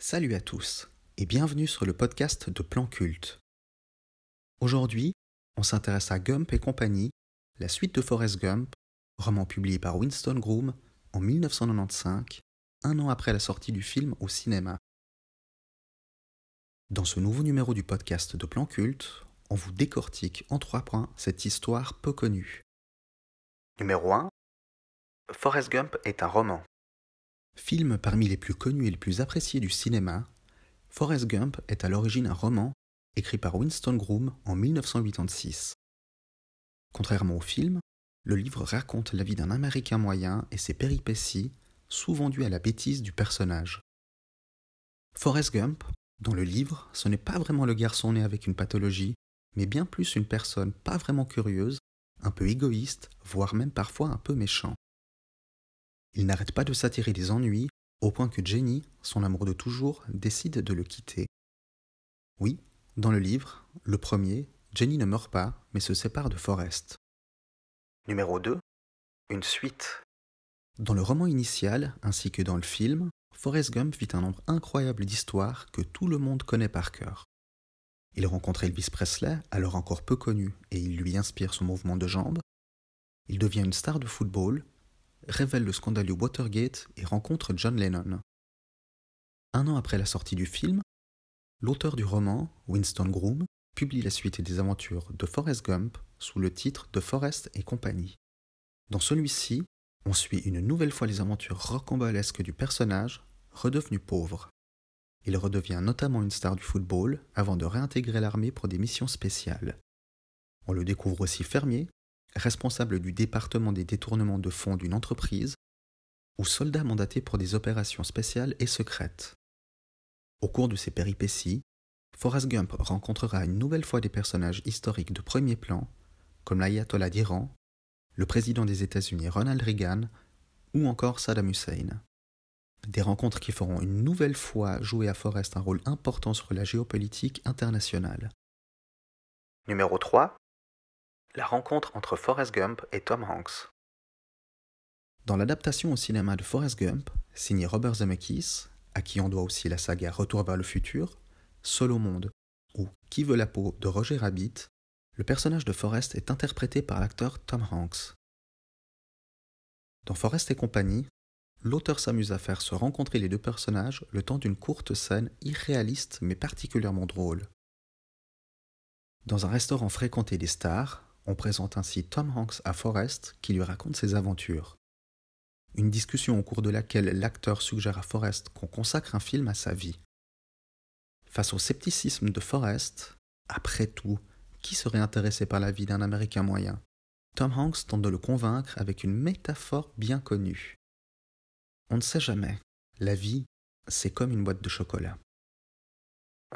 Salut à tous et bienvenue sur le podcast de Plan Culte. Aujourd'hui, on s'intéresse à Gump et compagnie, la suite de Forrest Gump, roman publié par Winston Groom en 1995, un an après la sortie du film au cinéma. Dans ce nouveau numéro du podcast de Plan Culte, on vous décortique en trois points cette histoire peu connue. Numéro 1. Forrest Gump est un roman. Film parmi les plus connus et les plus appréciés du cinéma, Forrest Gump est à l'origine un roman écrit par Winston Groom en 1986. Contrairement au film, le livre raconte la vie d'un Américain moyen et ses péripéties, souvent dues à la bêtise du personnage. Forrest Gump, dans le livre, ce n'est pas vraiment le garçon né avec une pathologie, mais bien plus une personne pas vraiment curieuse, un peu égoïste, voire même parfois un peu méchant. Il n'arrête pas de s'attirer des ennuis, au point que Jenny, son amour de toujours, décide de le quitter. Oui, dans le livre, le premier, Jenny ne meurt pas, mais se sépare de Forrest. Numéro 2. Une suite. Dans le roman initial, ainsi que dans le film, Forrest Gump vit un nombre incroyable d'histoires que tout le monde connaît par cœur. Il rencontre Elvis Presley, alors encore peu connu, et il lui inspire son mouvement de jambes. Il devient une star de football, révèle le scandaleux Watergate et rencontre John Lennon. Un an après la sortie du film, l'auteur du roman, Winston Groom, publie la suite des aventures de Forrest Gump sous le titre de Forrest et compagnie. Dans celui-ci, on suit une nouvelle fois les aventures rocambolesques du personnage, redevenu pauvre. Il redevient notamment une star du football avant de réintégrer l'armée pour des missions spéciales. On le découvre aussi fermier, responsable du département des détournements de fonds d'une entreprise, ou soldat mandaté pour des opérations spéciales et secrètes. Au cours de ces péripéties, Forrest Gump rencontrera une nouvelle fois des personnages historiques de premier plan, comme l'ayatollah d'Iran, le président des États-Unis Ronald Reagan, ou encore Saddam Hussein. Des rencontres qui feront une nouvelle fois jouer à Forrest un rôle important sur la géopolitique internationale. Numéro 3 la rencontre entre Forrest Gump et Tom Hanks. Dans l'adaptation au cinéma de Forrest Gump, signé Robert Zemeckis, à qui on doit aussi la saga Retour vers le futur, Seul au monde ou Qui veut la peau de Roger Rabbit, le personnage de Forrest est interprété par l'acteur Tom Hanks. Dans Forrest et compagnie, l'auteur s'amuse à faire se rencontrer les deux personnages le temps d'une courte scène irréaliste mais particulièrement drôle. Dans un restaurant fréquenté des stars, on présente ainsi Tom Hanks à Forrest qui lui raconte ses aventures. Une discussion au cours de laquelle l'acteur suggère à Forrest qu'on consacre un film à sa vie. Face au scepticisme de Forrest, après tout, qui serait intéressé par la vie d'un Américain moyen? Tom Hanks tente de le convaincre avec une métaphore bien connue. On ne sait jamais. La vie, c'est comme une boîte de chocolat.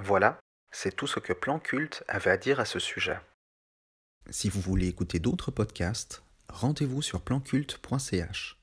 Voilà, c'est tout ce que Plan Culte avait à dire à ce sujet. Si vous voulez écouter d'autres podcasts, rendez-vous sur planculte.ch.